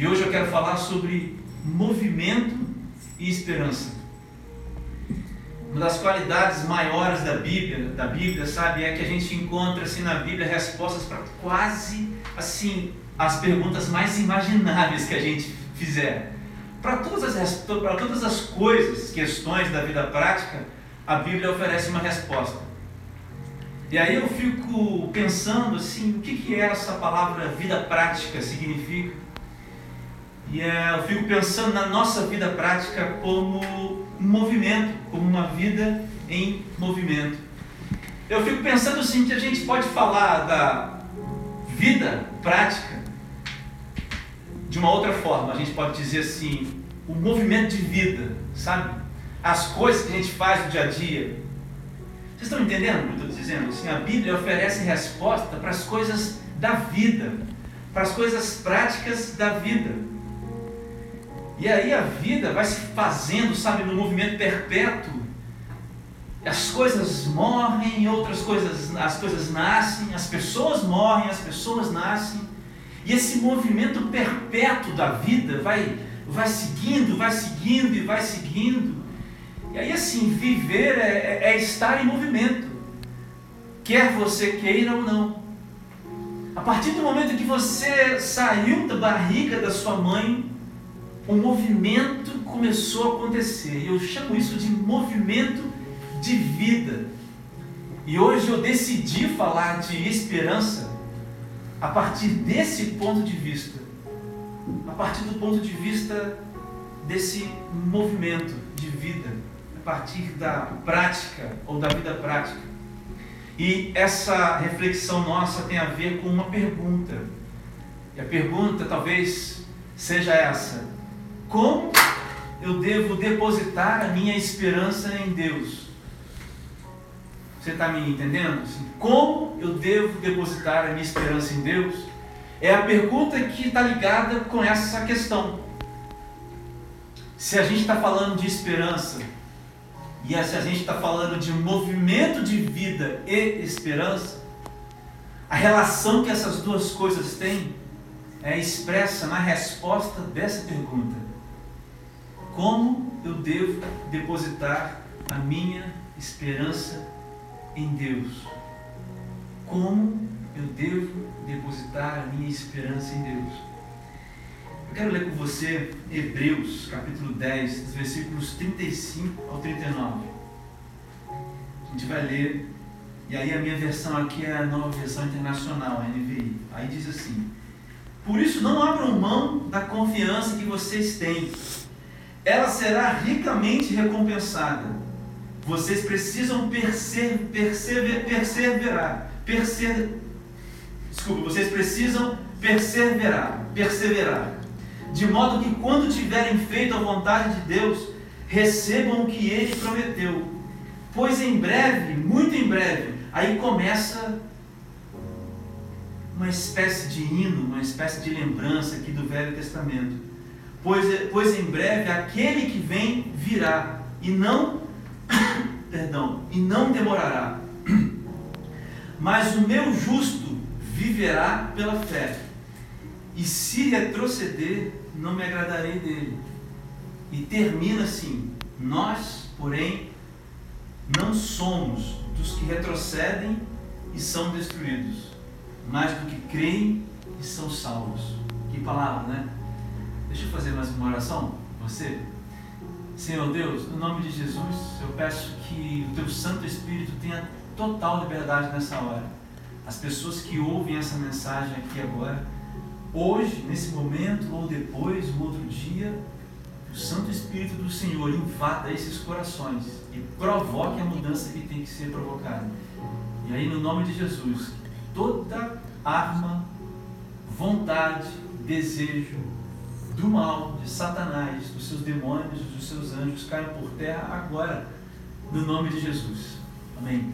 E hoje eu quero falar sobre movimento e esperança. Uma das qualidades maiores da Bíblia, da Bíblia, sabe, é que a gente encontra assim na Bíblia respostas para quase assim as perguntas mais imagináveis que a gente fizer. Para todas as para todas as coisas, questões da vida prática, a Bíblia oferece uma resposta. E aí eu fico pensando assim, o que que é essa palavra vida prática significa? E é, eu fico pensando na nossa vida prática como um movimento, como uma vida em movimento. Eu fico pensando assim que a gente pode falar da vida prática de uma outra forma. A gente pode dizer assim, o movimento de vida, sabe? As coisas que a gente faz no dia a dia. Vocês estão entendendo o que eu estou dizendo? Assim, a Bíblia oferece resposta para as coisas da vida, para as coisas práticas da vida. E aí a vida vai se fazendo, sabe, no movimento perpétuo. As coisas morrem, outras coisas, as coisas nascem, as pessoas morrem, as pessoas nascem. E esse movimento perpétuo da vida vai, vai seguindo, vai seguindo e vai seguindo. E aí assim, viver é, é, é estar em movimento. Quer você queira ou não. A partir do momento que você saiu da barriga da sua mãe, um movimento começou a acontecer. Eu chamo isso de movimento de vida. E hoje eu decidi falar de esperança a partir desse ponto de vista. A partir do ponto de vista desse movimento de vida, a partir da prática ou da vida prática. E essa reflexão nossa tem a ver com uma pergunta. E a pergunta talvez seja essa: como eu devo depositar a minha esperança em Deus? Você está me entendendo? Assim, como eu devo depositar a minha esperança em Deus? É a pergunta que está ligada com essa questão. Se a gente está falando de esperança, e se a gente está falando de movimento de vida e esperança, a relação que essas duas coisas têm é expressa na resposta dessa pergunta. Como eu devo depositar a minha esperança em Deus? Como eu devo depositar a minha esperança em Deus? Eu quero ler com você Hebreus, capítulo 10, dos versículos 35 ao 39. A gente vai ler, e aí a minha versão aqui é a nova versão internacional, a NVI. Aí diz assim: Por isso não abram mão da confiança que vocês têm ela será ricamente recompensada. Vocês precisam persever, persever, perseverar. Persever, desculpa, vocês precisam perseverar, perseverar. De modo que quando tiverem feito a vontade de Deus, recebam o que ele prometeu. Pois em breve, muito em breve, aí começa uma espécie de hino, uma espécie de lembrança aqui do Velho Testamento pois, pois em breve aquele que vem virá e não, perdão, e não demorará. Mas o meu justo viverá pela fé. E se retroceder, não me agradarei dele. E termina assim: Nós, porém, não somos dos que retrocedem e são destruídos, mas do que creem e são salvos. Que palavra, né? Deixa eu fazer mais uma oração você. Senhor Deus, no nome de Jesus, eu peço que o teu Santo Espírito tenha total liberdade nessa hora. As pessoas que ouvem essa mensagem aqui agora, hoje, nesse momento, ou depois, ou outro dia, o Santo Espírito do Senhor invada esses corações e provoque a mudança que tem que ser provocada. E aí, no nome de Jesus, toda arma, vontade, desejo, do mal, de Satanás, dos seus demônios, dos seus anjos caiam por terra agora, no nome de Jesus. Amém.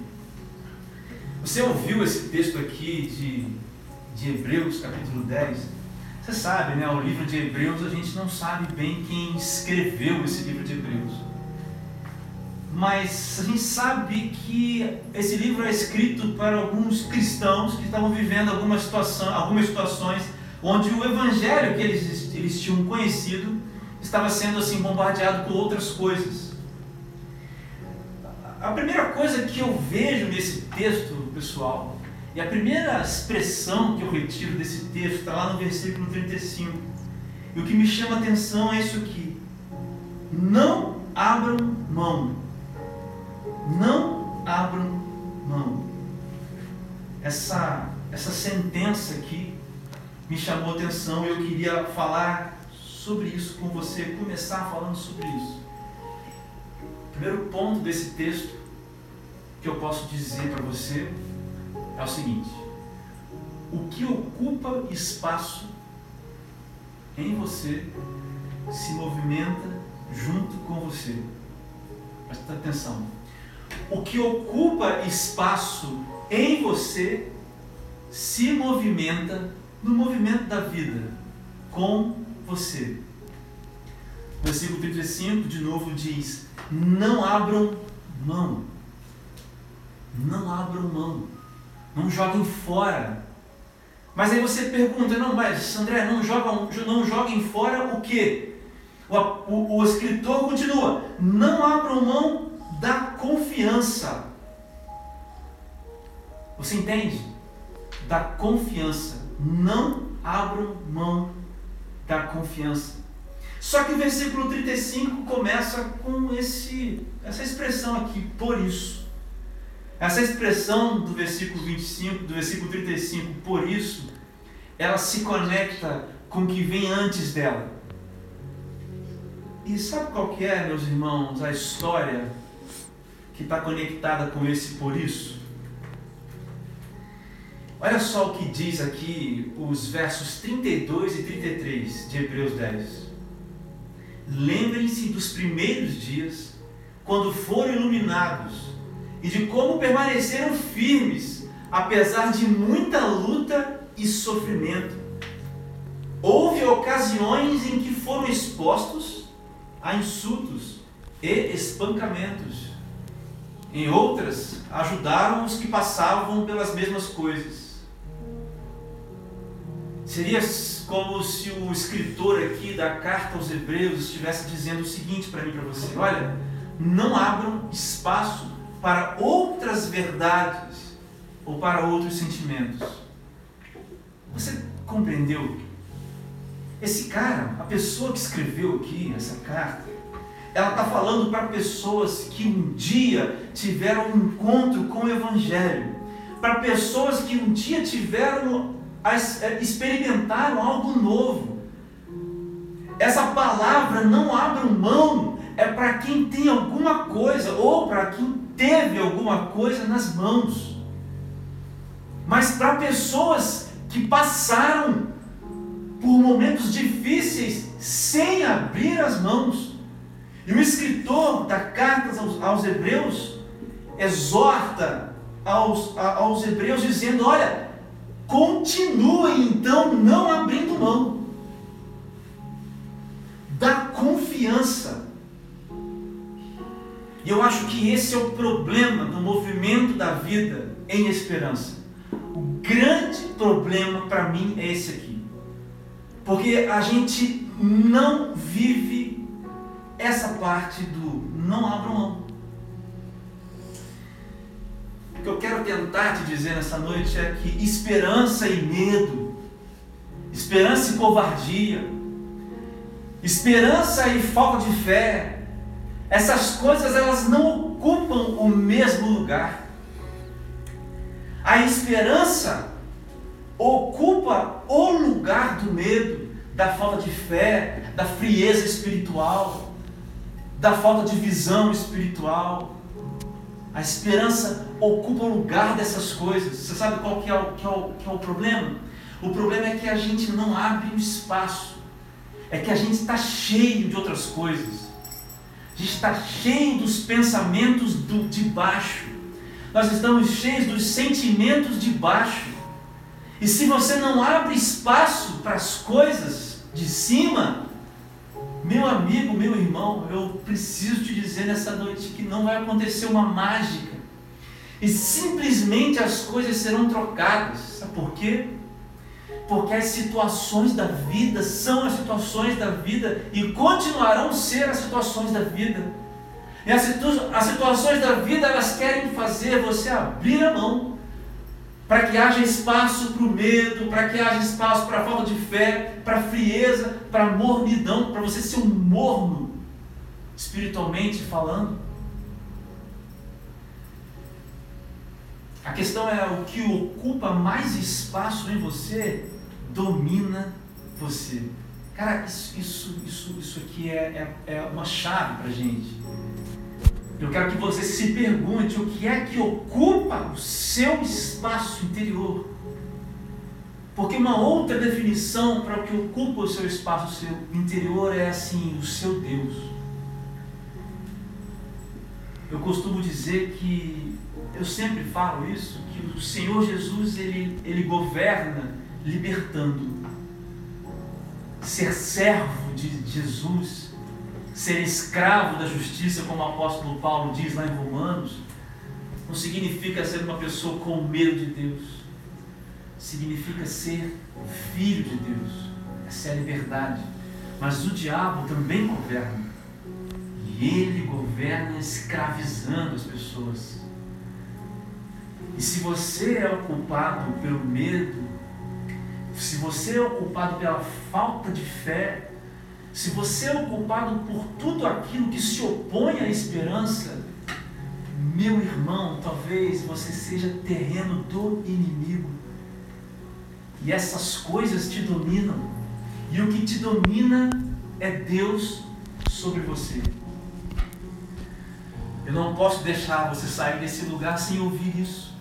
Você ouviu esse texto aqui de, de Hebreus, capítulo 10? Você sabe, né? O livro de Hebreus, a gente não sabe bem quem escreveu esse livro de Hebreus. Mas a gente sabe que esse livro é escrito para alguns cristãos que estavam vivendo alguma situação, algumas situações onde o evangelho que eles, eles tinham conhecido estava sendo assim bombardeado com outras coisas. A primeira coisa que eu vejo nesse texto, pessoal, e a primeira expressão que eu retiro desse texto está lá no versículo 35. E o que me chama a atenção é isso aqui. Não abram mão. Não abram mão. Essa, essa sentença aqui me chamou a atenção e eu queria falar sobre isso com você, começar falando sobre isso. O primeiro ponto desse texto que eu posso dizer para você é o seguinte: o que ocupa espaço em você se movimenta junto com você. Presta atenção. O que ocupa espaço em você se movimenta no movimento da vida com você. Versículo 35 de novo diz: Não abram mão. Não abram mão. Não joguem fora. Mas aí você pergunta: Não, mas André, não jogam, não joguem fora o quê? O, o, o escritor continua: Não abram mão da confiança. Você entende? Da confiança. Não abram mão da confiança. Só que o versículo 35 começa com esse, essa expressão aqui, por isso. Essa expressão do versículo 25, do versículo 35, por isso, ela se conecta com o que vem antes dela. E sabe qual que é, meus irmãos, a história que está conectada com esse por isso? Olha só o que diz aqui os versos 32 e 33 de Hebreus 10. Lembrem-se dos primeiros dias, quando foram iluminados, e de como permaneceram firmes, apesar de muita luta e sofrimento. Houve ocasiões em que foram expostos a insultos e espancamentos. Em outras, ajudaram os que passavam pelas mesmas coisas Seria como se o escritor aqui da carta aos Hebreus estivesse dizendo o seguinte para mim para você: olha, não abram espaço para outras verdades ou para outros sentimentos. Você compreendeu? Esse cara, a pessoa que escreveu aqui essa carta, ela está falando para pessoas que um dia tiveram um encontro com o Evangelho, para pessoas que um dia tiveram experimentaram algo novo. Essa palavra não abre mão é para quem tem alguma coisa ou para quem teve alguma coisa nas mãos. Mas para pessoas que passaram por momentos difíceis sem abrir as mãos. E o escritor da carta aos, aos Hebreus exorta aos, aos Hebreus dizendo: Olha, Continuem então não abrindo mão da confiança. E eu acho que esse é o problema do movimento da vida em esperança. O grande problema para mim é esse aqui. Porque a gente não vive essa parte do não abra mão que eu quero tentar te dizer nessa noite é que esperança e medo, esperança e covardia, esperança e falta de fé, essas coisas elas não ocupam o mesmo lugar. A esperança ocupa o lugar do medo, da falta de fé, da frieza espiritual, da falta de visão espiritual. A esperança ocupa o lugar dessas coisas. Você sabe qual que é, o, que, é o, que é o problema? O problema é que a gente não abre o espaço. É que a gente está cheio de outras coisas. A gente está cheio dos pensamentos do, de baixo. Nós estamos cheios dos sentimentos de baixo. E se você não abre espaço para as coisas de cima, meu amigo, meu irmão, eu preciso te dizer nessa noite que não vai acontecer uma mágica e simplesmente as coisas serão trocadas. Sabe por quê? Porque as situações da vida são as situações da vida e continuarão ser as situações da vida. E as, as situações da vida elas querem fazer você abrir a mão para que haja espaço para o medo, para que haja espaço para a falta de fé, para frieza, para mornidão, para você ser um morno, espiritualmente falando. A questão é o que ocupa mais espaço em você domina você. Cara, isso, isso, isso, isso aqui é, é, é uma chave para gente. Eu quero que você se pergunte o que é que ocupa o seu espaço interior. Porque uma outra definição para o que ocupa o seu espaço seu interior é assim, o seu Deus. Eu costumo dizer que, eu sempre falo isso, que o Senhor Jesus, ele, ele governa libertando. Ser servo de Jesus, ser escravo da justiça, como o apóstolo Paulo diz lá em Romanos, não significa ser uma pessoa com medo de Deus. Significa ser filho de Deus. Essa é a liberdade. Mas o diabo também governa. E ele governa escravizando as pessoas. E se você é ocupado pelo medo, se você é ocupado pela falta de fé, se você é ocupado por tudo aquilo que se opõe à esperança, meu irmão, talvez você seja terreno do inimigo. E essas coisas te dominam. E o que te domina é Deus sobre você. Eu não posso deixar você sair desse lugar sem ouvir isso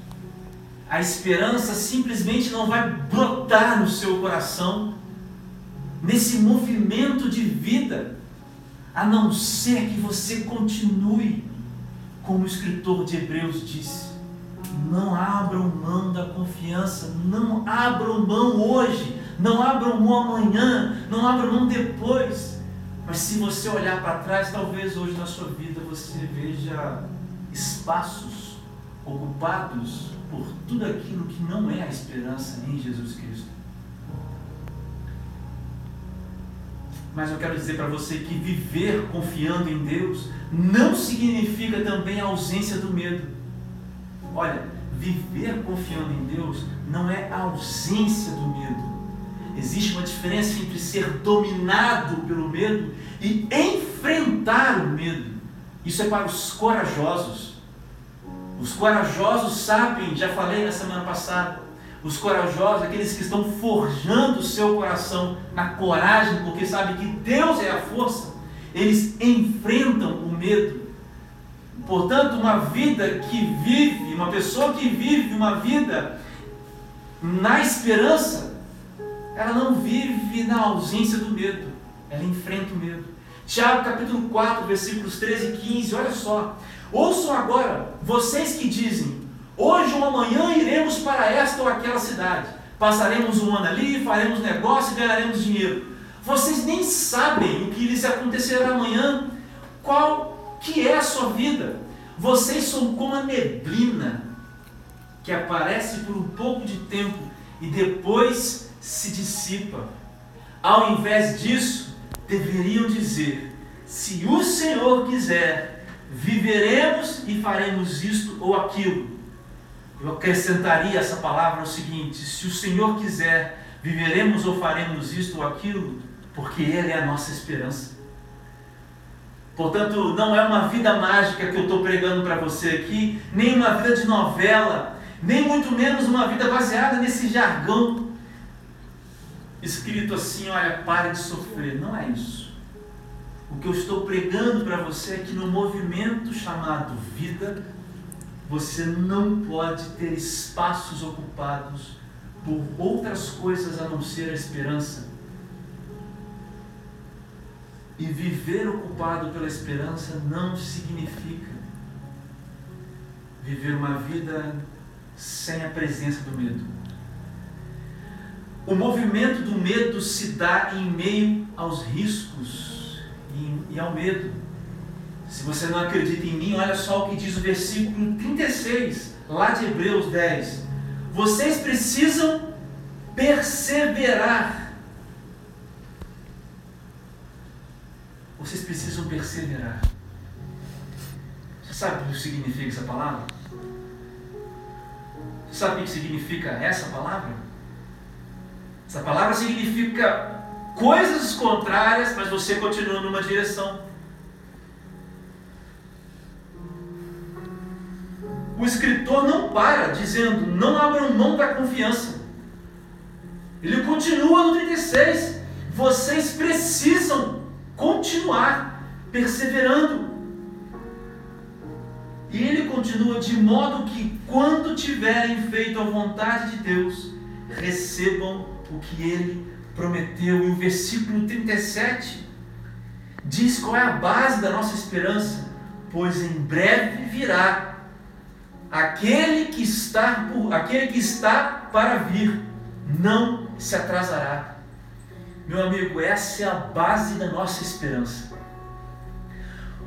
a esperança simplesmente não vai brotar no seu coração, nesse movimento de vida, a não ser que você continue, como o escritor de Hebreus disse. Não abram mão da confiança, não abram mão hoje, não abram mão amanhã, não abram mão depois. Mas se você olhar para trás, talvez hoje na sua vida você veja espaços ocupados por tudo aquilo que não é a esperança em Jesus Cristo. Mas eu quero dizer para você que viver confiando em Deus não significa também a ausência do medo. Olha, viver confiando em Deus não é a ausência do medo. Existe uma diferença entre ser dominado pelo medo e enfrentar o medo. Isso é para os corajosos. Os corajosos sabem, já falei na semana passada, os corajosos, aqueles que estão forjando o seu coração na coragem, porque sabem que Deus é a força, eles enfrentam o medo. Portanto, uma vida que vive, uma pessoa que vive uma vida na esperança, ela não vive na ausência do medo, ela enfrenta o medo. Tiago capítulo 4, versículos 13 e 15, olha só. Ouçam agora, vocês que dizem: hoje ou amanhã iremos para esta ou aquela cidade, passaremos um ano ali, faremos negócio e ganharemos dinheiro. Vocês nem sabem o que lhes acontecerá amanhã, qual que é a sua vida. Vocês são como a neblina que aparece por um pouco de tempo e depois se dissipa. Ao invés disso, deveriam dizer: se o Senhor quiser, viveremos e faremos isto ou aquilo. Eu acrescentaria essa palavra o seguinte: se o Senhor quiser, viveremos ou faremos isto ou aquilo, porque Ele é a nossa esperança. Portanto, não é uma vida mágica que eu estou pregando para você aqui, nem uma vida de novela, nem muito menos uma vida baseada nesse jargão escrito assim: olha, pare de sofrer. Não é isso. O que eu estou pregando para você é que no movimento chamado vida, você não pode ter espaços ocupados por outras coisas a não ser a esperança. E viver ocupado pela esperança não significa viver uma vida sem a presença do medo. O movimento do medo se dá em meio aos riscos e, ao medo. Se você não acredita em mim, olha só o que diz o versículo 36, lá de Hebreus 10. Vocês precisam perseverar. Vocês precisam perseverar. Você sabe o que significa essa palavra? Você sabe o que significa essa palavra? Essa palavra significa coisas contrárias, mas você continua numa direção. O escritor não para dizendo, não abram mão da confiança. Ele continua no 36. Vocês precisam continuar perseverando. E ele continua de modo que, quando tiverem feito a vontade de Deus, recebam o que ele prometeu. E o versículo 37 diz qual é a base da nossa esperança: pois em breve virá aquele que está por, aquele que está para vir, não se atrasará. Meu amigo, essa é a base da nossa esperança.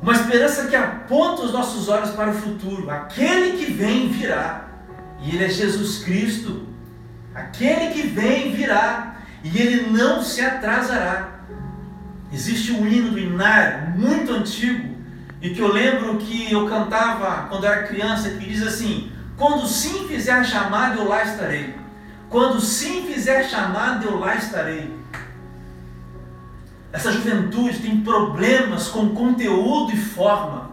Uma esperança que aponta os nossos olhos para o futuro. Aquele que vem virá. E ele é Jesus Cristo. Aquele que vem virá. E ele não se atrasará. Existe um hino do Inário, muito antigo, e que eu lembro que eu cantava quando era criança, que diz assim: Quando sim fizer chamada, eu lá estarei. Quando sim fizer chamada, eu lá estarei. Essa juventude tem problemas com conteúdo e forma.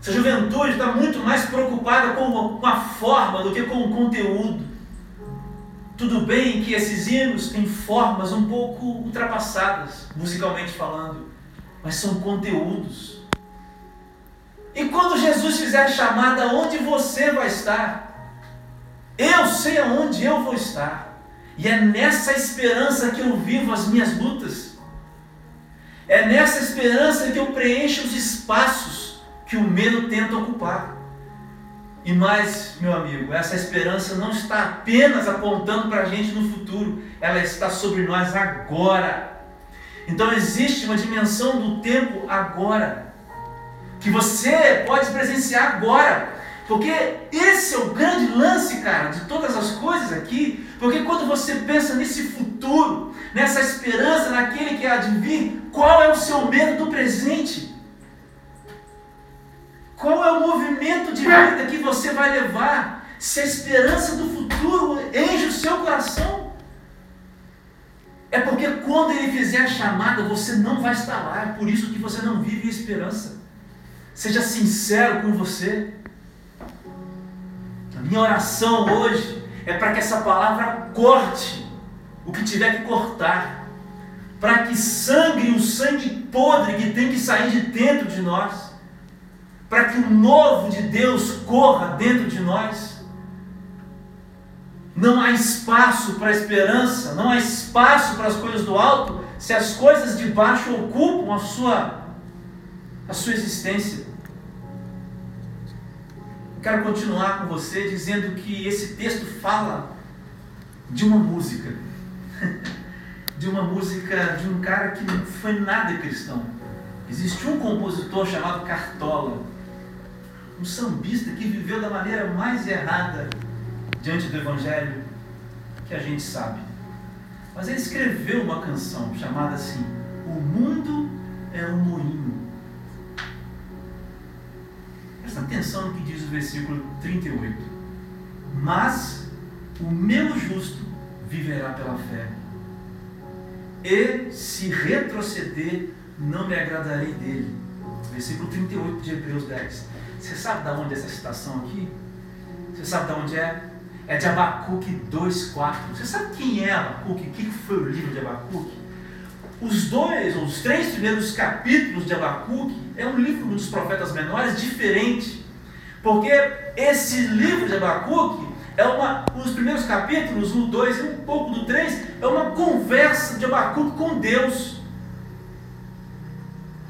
Essa juventude está muito mais preocupada com a forma do que com o conteúdo. Tudo bem que esses hinos têm formas um pouco ultrapassadas, musicalmente falando, mas são conteúdos. E quando Jesus fizer a chamada, onde você vai estar? Eu sei aonde eu vou estar. E é nessa esperança que eu vivo as minhas lutas. É nessa esperança que eu preencho os espaços que o medo tenta ocupar. E mais, meu amigo, essa esperança não está apenas apontando para a gente no futuro, ela está sobre nós agora. Então existe uma dimensão do tempo agora, que você pode presenciar agora. Porque esse é o grande lance, cara, de todas as coisas aqui. Porque quando você pensa nesse futuro, nessa esperança, naquele que há de vir, qual é o seu medo do presente? Qual é o movimento de vida que você vai levar se a esperança do futuro enche o seu coração? É porque quando ele fizer a chamada, você não vai estar lá. É por isso que você não vive esperança. Seja sincero com você. Minha oração hoje é para que essa palavra corte o que tiver que cortar, para que sangre o sangue podre que tem que sair de dentro de nós, para que o novo de Deus corra dentro de nós. Não há espaço para esperança, não há espaço para as coisas do alto, se as coisas de baixo ocupam a sua, a sua existência. Quero continuar com você dizendo que esse texto fala de uma música. De uma música de um cara que não foi nada cristão. Existe um compositor chamado Cartola, um sambista que viveu da maneira mais errada diante do Evangelho que a gente sabe. Mas ele escreveu uma canção chamada assim: O mundo é um moinho Presta atenção no que diz o versículo 38. Mas o meu justo viverá pela fé. E se retroceder, não me agradarei dele. Versículo 38 de Hebreus 10. Você sabe de onde é essa citação aqui? Você sabe de onde é? É de Abacuque 2,4. Você sabe quem é Abacuque? O que foi o livro de Abacuque? Os dois, ou os três primeiros capítulos de Abacuque é um livro dos profetas menores diferente. Porque esse livro de Abacuque é uma, os primeiros capítulos, o 2 e um pouco do 3, é uma conversa de Abacuque com Deus.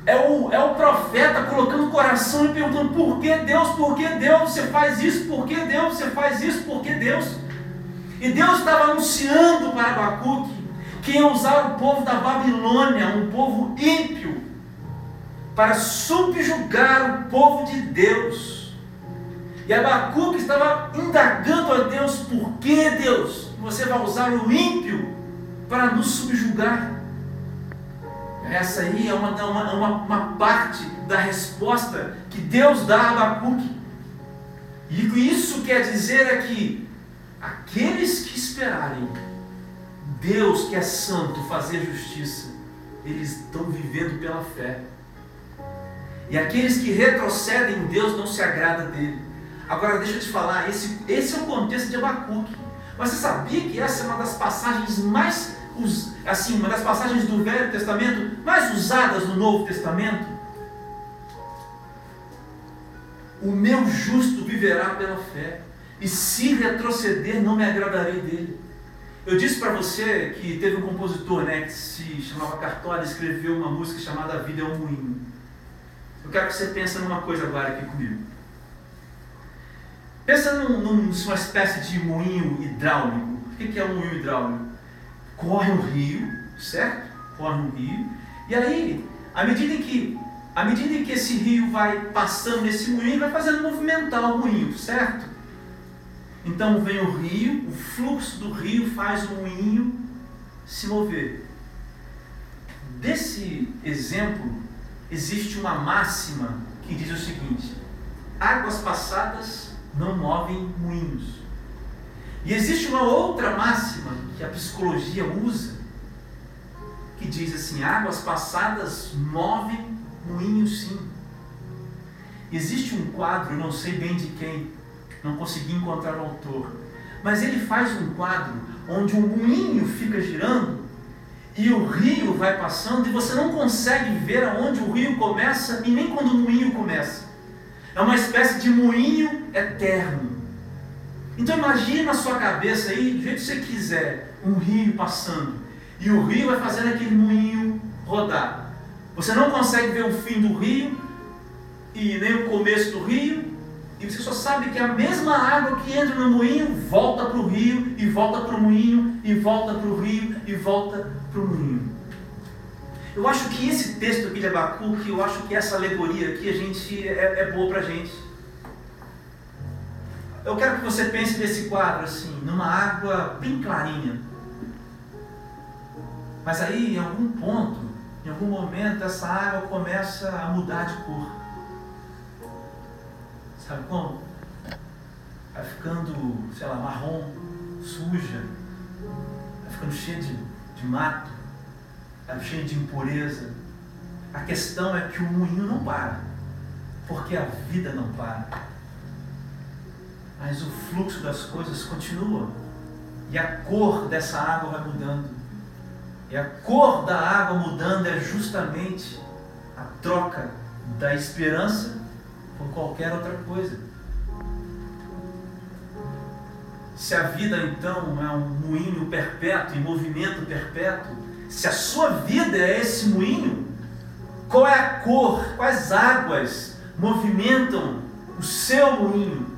É o, é o profeta colocando o coração e perguntando: por que Deus, por que Deus você faz isso, por que Deus você faz isso, por que Deus? E Deus estava anunciando para Abacuque que ia usar o povo da Babilônia, um povo ímpio, para subjugar o povo de Deus. E Abacuque estava indagando a Deus, por que Deus? você vai usar o ímpio para nos subjugar. Essa aí é uma, uma, uma, uma parte da resposta que Deus dá a Abacuque. E isso quer dizer é que aqueles que esperarem Deus que é santo fazer justiça, eles estão vivendo pela fé. E aqueles que retrocedem em Deus não se agrada dele. Agora deixa eu te falar, esse, esse é o contexto de Abacuque. Mas você sabia que essa é uma das passagens mais, assim, uma das passagens do Velho Testamento mais usadas no Novo Testamento? O meu justo viverá pela fé, e se retroceder, não me agradarei dele. Eu disse para você que teve um compositor né, que se chamava Cartola, escreveu uma música chamada A Vida é um Moinho. Eu quero que você pense numa coisa agora aqui comigo. Pensa num, numa espécie de moinho hidráulico. O que é um moinho hidráulico? Corre um rio, certo? Corre um rio. E aí, à medida que, à medida que esse rio vai passando nesse moinho, vai fazendo movimentar o moinho, certo? Então vem o rio, o fluxo do rio faz o moinho se mover. Desse exemplo, existe uma máxima que diz o seguinte: águas passadas não movem moinhos. E existe uma outra máxima que a psicologia usa, que diz assim: águas passadas movem moinhos sim. Existe um quadro, não sei bem de quem, não consegui encontrar o autor. Mas ele faz um quadro onde o moinho fica girando e o rio vai passando e você não consegue ver aonde o rio começa e nem quando o moinho começa. É uma espécie de moinho eterno. Então imagine na sua cabeça aí, do jeito que você quiser, um rio passando. E o rio vai fazendo aquele moinho rodar. Você não consegue ver o fim do rio e nem o começo do rio, e você só sabe que a mesma água que entra no moinho volta para o rio, e volta para o moinho, e volta para o rio, e volta para o moinho. Eu acho que esse texto aqui de Abacuque, eu acho que essa alegoria aqui a gente, é, é boa para a gente. Eu quero que você pense nesse quadro assim, numa água bem clarinha. Mas aí, em algum ponto, em algum momento, essa água começa a mudar de cor. Sabe como? Vai ficando, sei lá, marrom, suja, vai ficando cheia de, de mato, vai cheia de impureza. A questão é que o moinho não para, porque a vida não para. Mas o fluxo das coisas continua. E a cor dessa água vai mudando. E a cor da água mudando é justamente a troca da esperança por qualquer outra coisa. Se a vida então é um moinho perpétuo, em movimento perpétuo, se a sua vida é esse moinho, qual é a cor, quais águas movimentam o seu moinho?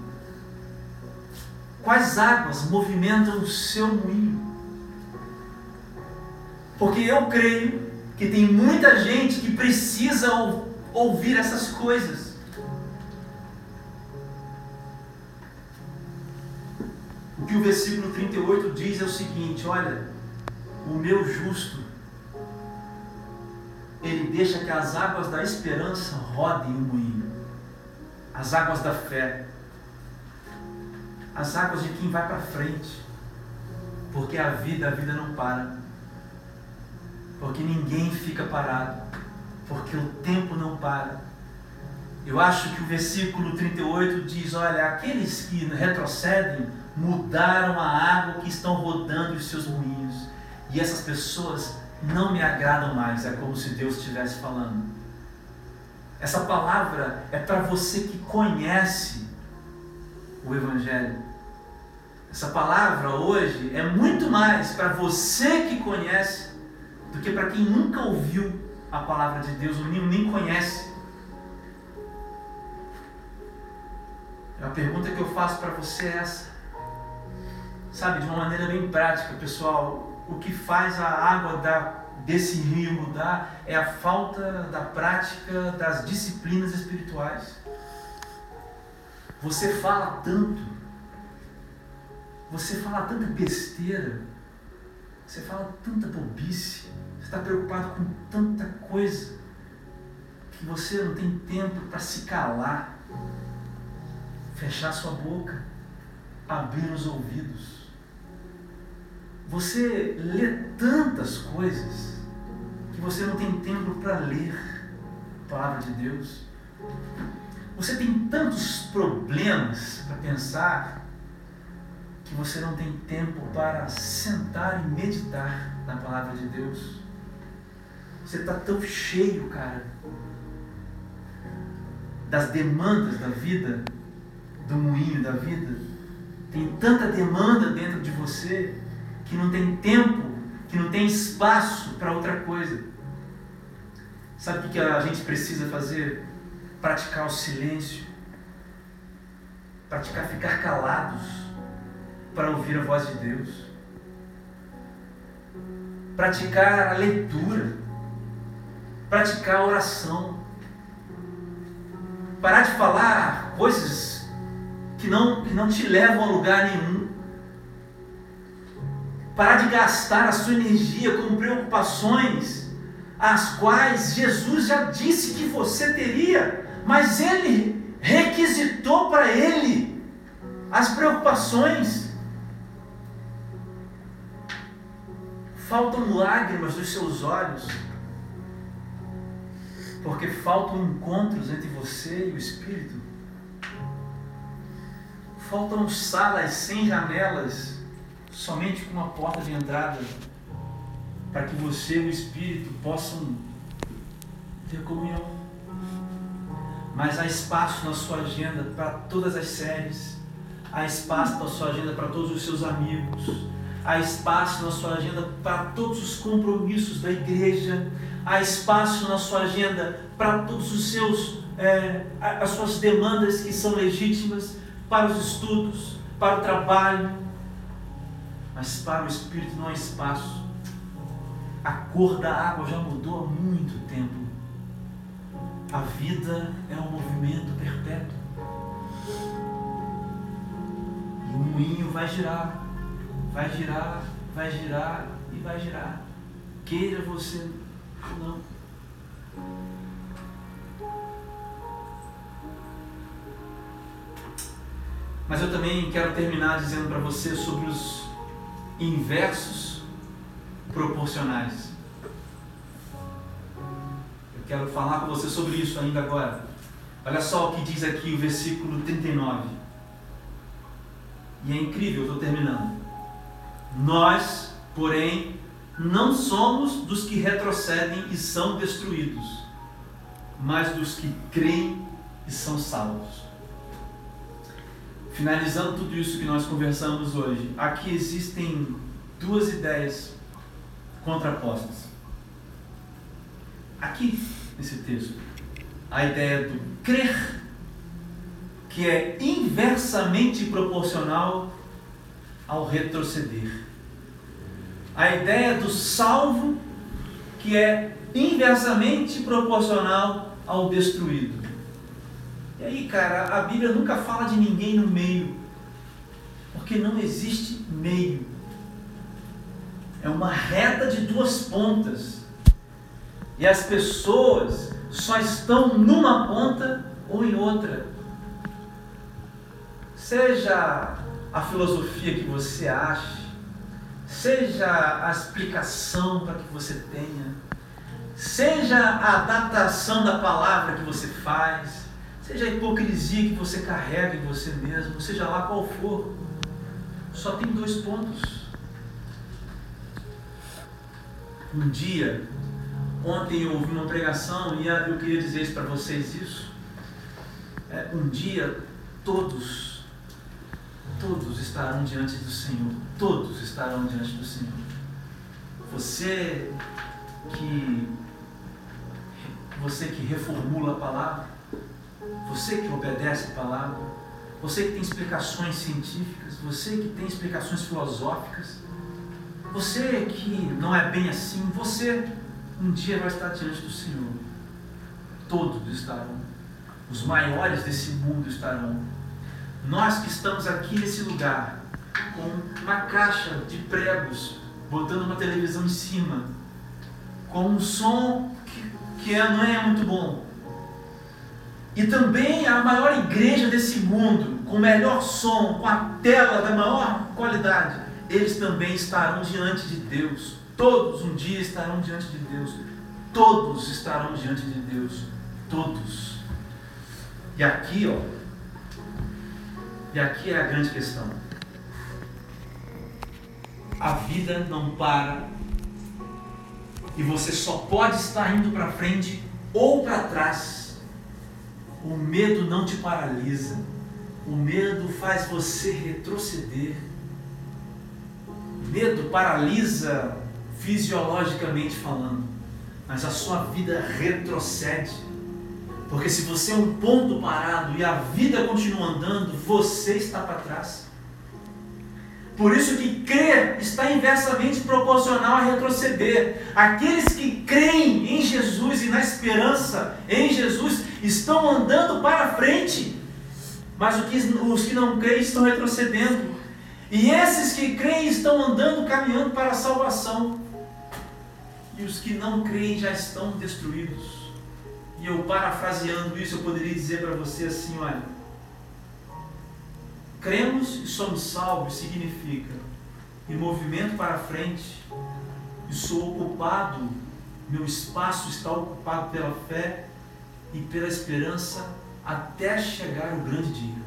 Quais águas movimentam o seu moinho? Porque eu creio que tem muita gente que precisa ouvir essas coisas. O que o versículo 38 diz é o seguinte: olha, o meu justo, ele deixa que as águas da esperança rodem o moinho, as águas da fé, as águas de quem vai para frente, porque a vida, a vida não para, porque ninguém fica parado, porque o tempo não para. Eu acho que o versículo 38 diz: olha, aqueles que retrocedem mudaram a água que estão rodando os seus moinhos. E essas pessoas não me agradam mais. É como se Deus estivesse falando. Essa palavra é para você que conhece o Evangelho. Essa palavra hoje é muito mais para você que conhece do que para quem nunca ouviu a palavra de Deus ou nem, conhece. A pergunta que eu faço para você é essa: sabe, de uma maneira bem prática, pessoal, o que faz a água da, desse rio mudar é a falta da prática das disciplinas espirituais. Você fala tanto, você fala tanta besteira, você fala tanta bobice, você está preocupado com tanta coisa, que você não tem tempo para se calar, fechar sua boca, abrir os ouvidos. Você lê tantas coisas que você não tem tempo para ler a palavra de Deus. Você tem tantos problemas para pensar que você não tem tempo para sentar e meditar na palavra de Deus. Você está tão cheio, cara, das demandas da vida, do moinho da vida. Tem tanta demanda dentro de você que não tem tempo, que não tem espaço para outra coisa. Sabe o que a gente precisa fazer? Praticar o silêncio, praticar ficar calados para ouvir a voz de Deus. Praticar a leitura. Praticar a oração. Parar de falar coisas que não, que não te levam a lugar nenhum. Parar de gastar a sua energia com preocupações as quais Jesus já disse que você teria, mas ele requisitou para ele as preocupações faltam lágrimas dos seus olhos, porque faltam encontros entre você e o Espírito. Faltam salas sem janelas, somente com uma porta de entrada, para que você e o Espírito possam ter comunhão. Mas há espaço na sua agenda para todas as séries, há espaço na sua agenda para todos os seus amigos, há espaço na sua agenda para todos os compromissos da igreja, há espaço na sua agenda para todos os seus é, as suas demandas que são legítimas para os estudos, para o trabalho, mas para o Espírito não há espaço. A cor da água já mudou há muito tempo. A vida é um movimento perpétuo. E o moinho vai girar vai girar, vai girar e vai girar. Queira você ou não. Mas eu também quero terminar dizendo para você sobre os inversos proporcionais. Eu quero falar com você sobre isso ainda agora. Olha só o que diz aqui o versículo 39. E é incrível, eu estou terminando. Nós, porém, não somos dos que retrocedem e são destruídos, mas dos que creem e são salvos. Finalizando tudo isso que nós conversamos hoje, aqui existem duas ideias contrapostas. Aqui, nesse texto, a ideia do crer, que é inversamente proporcional ao retroceder a ideia do salvo que é inversamente proporcional ao destruído. E aí, cara, a Bíblia nunca fala de ninguém no meio, porque não existe meio. É uma reta de duas pontas. E as pessoas só estão numa ponta ou em outra. Seja a filosofia que você acha, seja a explicação para que você tenha, seja a adaptação da palavra que você faz, seja a hipocrisia que você carrega em você mesmo, seja lá qual for, só tem dois pontos. Um dia, ontem eu ouvi uma pregação e eu queria dizer para vocês isso. É, um dia todos todos estarão diante do Senhor. Todos estarão diante do Senhor. Você que você que reformula a palavra, você que obedece a palavra, você que tem explicações científicas, você que tem explicações filosóficas, você que não é bem assim, você um dia vai estar diante do Senhor. Todos estarão. Os maiores desse mundo estarão nós que estamos aqui nesse lugar, com uma caixa de pregos, botando uma televisão em cima, com um som que, que é, não é muito bom. E também a maior igreja desse mundo, com o melhor som, com a tela da maior qualidade, eles também estarão diante de Deus. Todos um dia estarão diante de Deus. Todos estarão diante de Deus. Todos. E aqui, ó. E aqui é a grande questão. A vida não para. E você só pode estar indo para frente ou para trás. O medo não te paralisa. O medo faz você retroceder. Medo paralisa fisiologicamente falando, mas a sua vida retrocede. Porque se você é um ponto parado e a vida continua andando, você está para trás. Por isso que crer está inversamente proporcional a retroceder. Aqueles que creem em Jesus e na esperança em Jesus estão andando para frente, mas os que não creem estão retrocedendo. E esses que creem estão andando, caminhando para a salvação e os que não creem já estão destruídos. E eu, parafraseando isso, eu poderia dizer para você assim: olha, cremos e somos salvos significa em movimento para frente, e sou ocupado, meu espaço está ocupado pela fé e pela esperança até chegar o grande dia.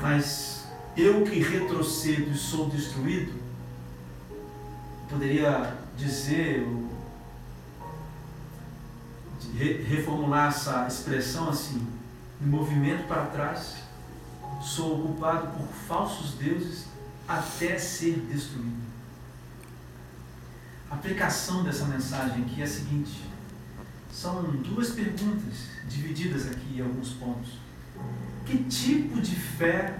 Mas eu que retrocedo e sou destruído, poderia dizer, reformular essa expressão assim, em movimento para trás, sou ocupado por falsos deuses até ser destruído. A aplicação dessa mensagem aqui é a seguinte: são duas perguntas divididas aqui em alguns pontos. Que tipo de fé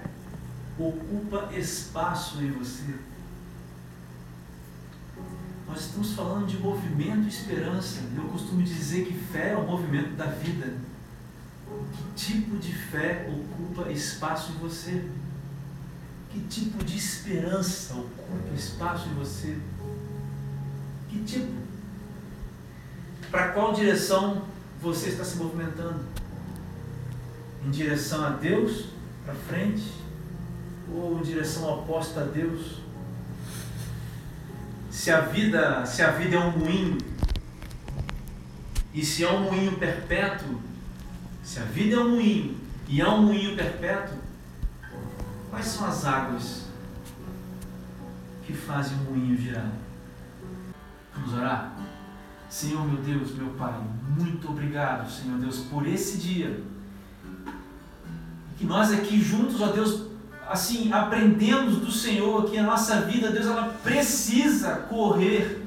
ocupa espaço em você? Nós estamos falando de movimento e esperança. Eu costumo dizer que fé é o movimento da vida. Que tipo de fé ocupa espaço em você? Que tipo de esperança ocupa espaço em você? Que tipo? Para qual direção você está se movimentando? Em direção a Deus, para frente? Ou em direção oposta a Deus? Se a vida, se a vida é um moinho, e se é um moinho perpétuo, se a vida é um moinho e é um moinho perpétuo, quais são as águas que fazem o moinho girar? Vamos orar? Senhor meu Deus, meu Pai, muito obrigado, Senhor Deus, por esse dia. Que nós aqui juntos, ó Deus, assim, aprendemos do Senhor que a nossa vida, Deus, ela precisa correr.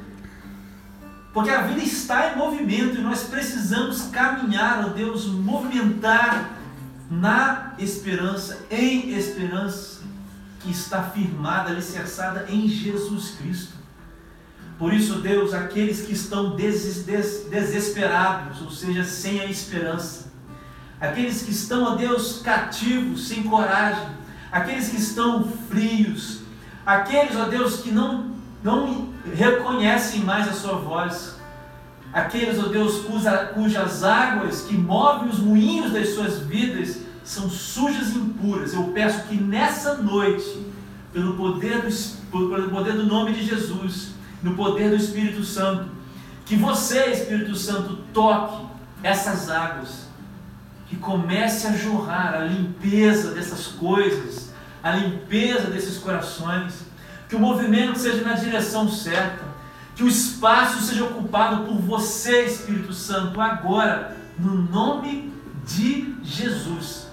Porque a vida está em movimento e nós precisamos caminhar, ó Deus, movimentar na esperança, em esperança que está firmada, alicerçada em Jesus Cristo. Por isso, Deus, aqueles que estão des des desesperados, ou seja, sem a esperança, aqueles que estão, ó Deus, cativos, sem coragem, aqueles que estão frios, aqueles, ó Deus, que não, não reconhecem mais a sua voz, aqueles, ó Deus, cuja, cujas águas que movem os moinhos das suas vidas são sujas e impuras. Eu peço que nessa noite, pelo poder do, pelo poder do nome de Jesus, no poder do Espírito Santo, que você, Espírito Santo, toque essas águas que comece a jorrar a limpeza dessas coisas, a limpeza desses corações, que o movimento seja na direção certa, que o espaço seja ocupado por você, Espírito Santo, agora, no nome de Jesus.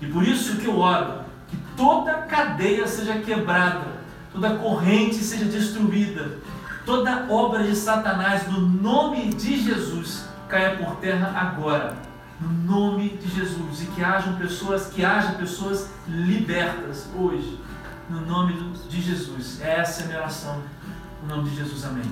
E por isso que eu oro, que toda cadeia seja quebrada, toda corrente seja destruída, toda obra de Satanás, no nome de Jesus, caia por terra agora no nome de Jesus e que hajam pessoas, que haja pessoas libertas hoje, no nome de Jesus. Essa é a minha oração, no nome de Jesus. Amém.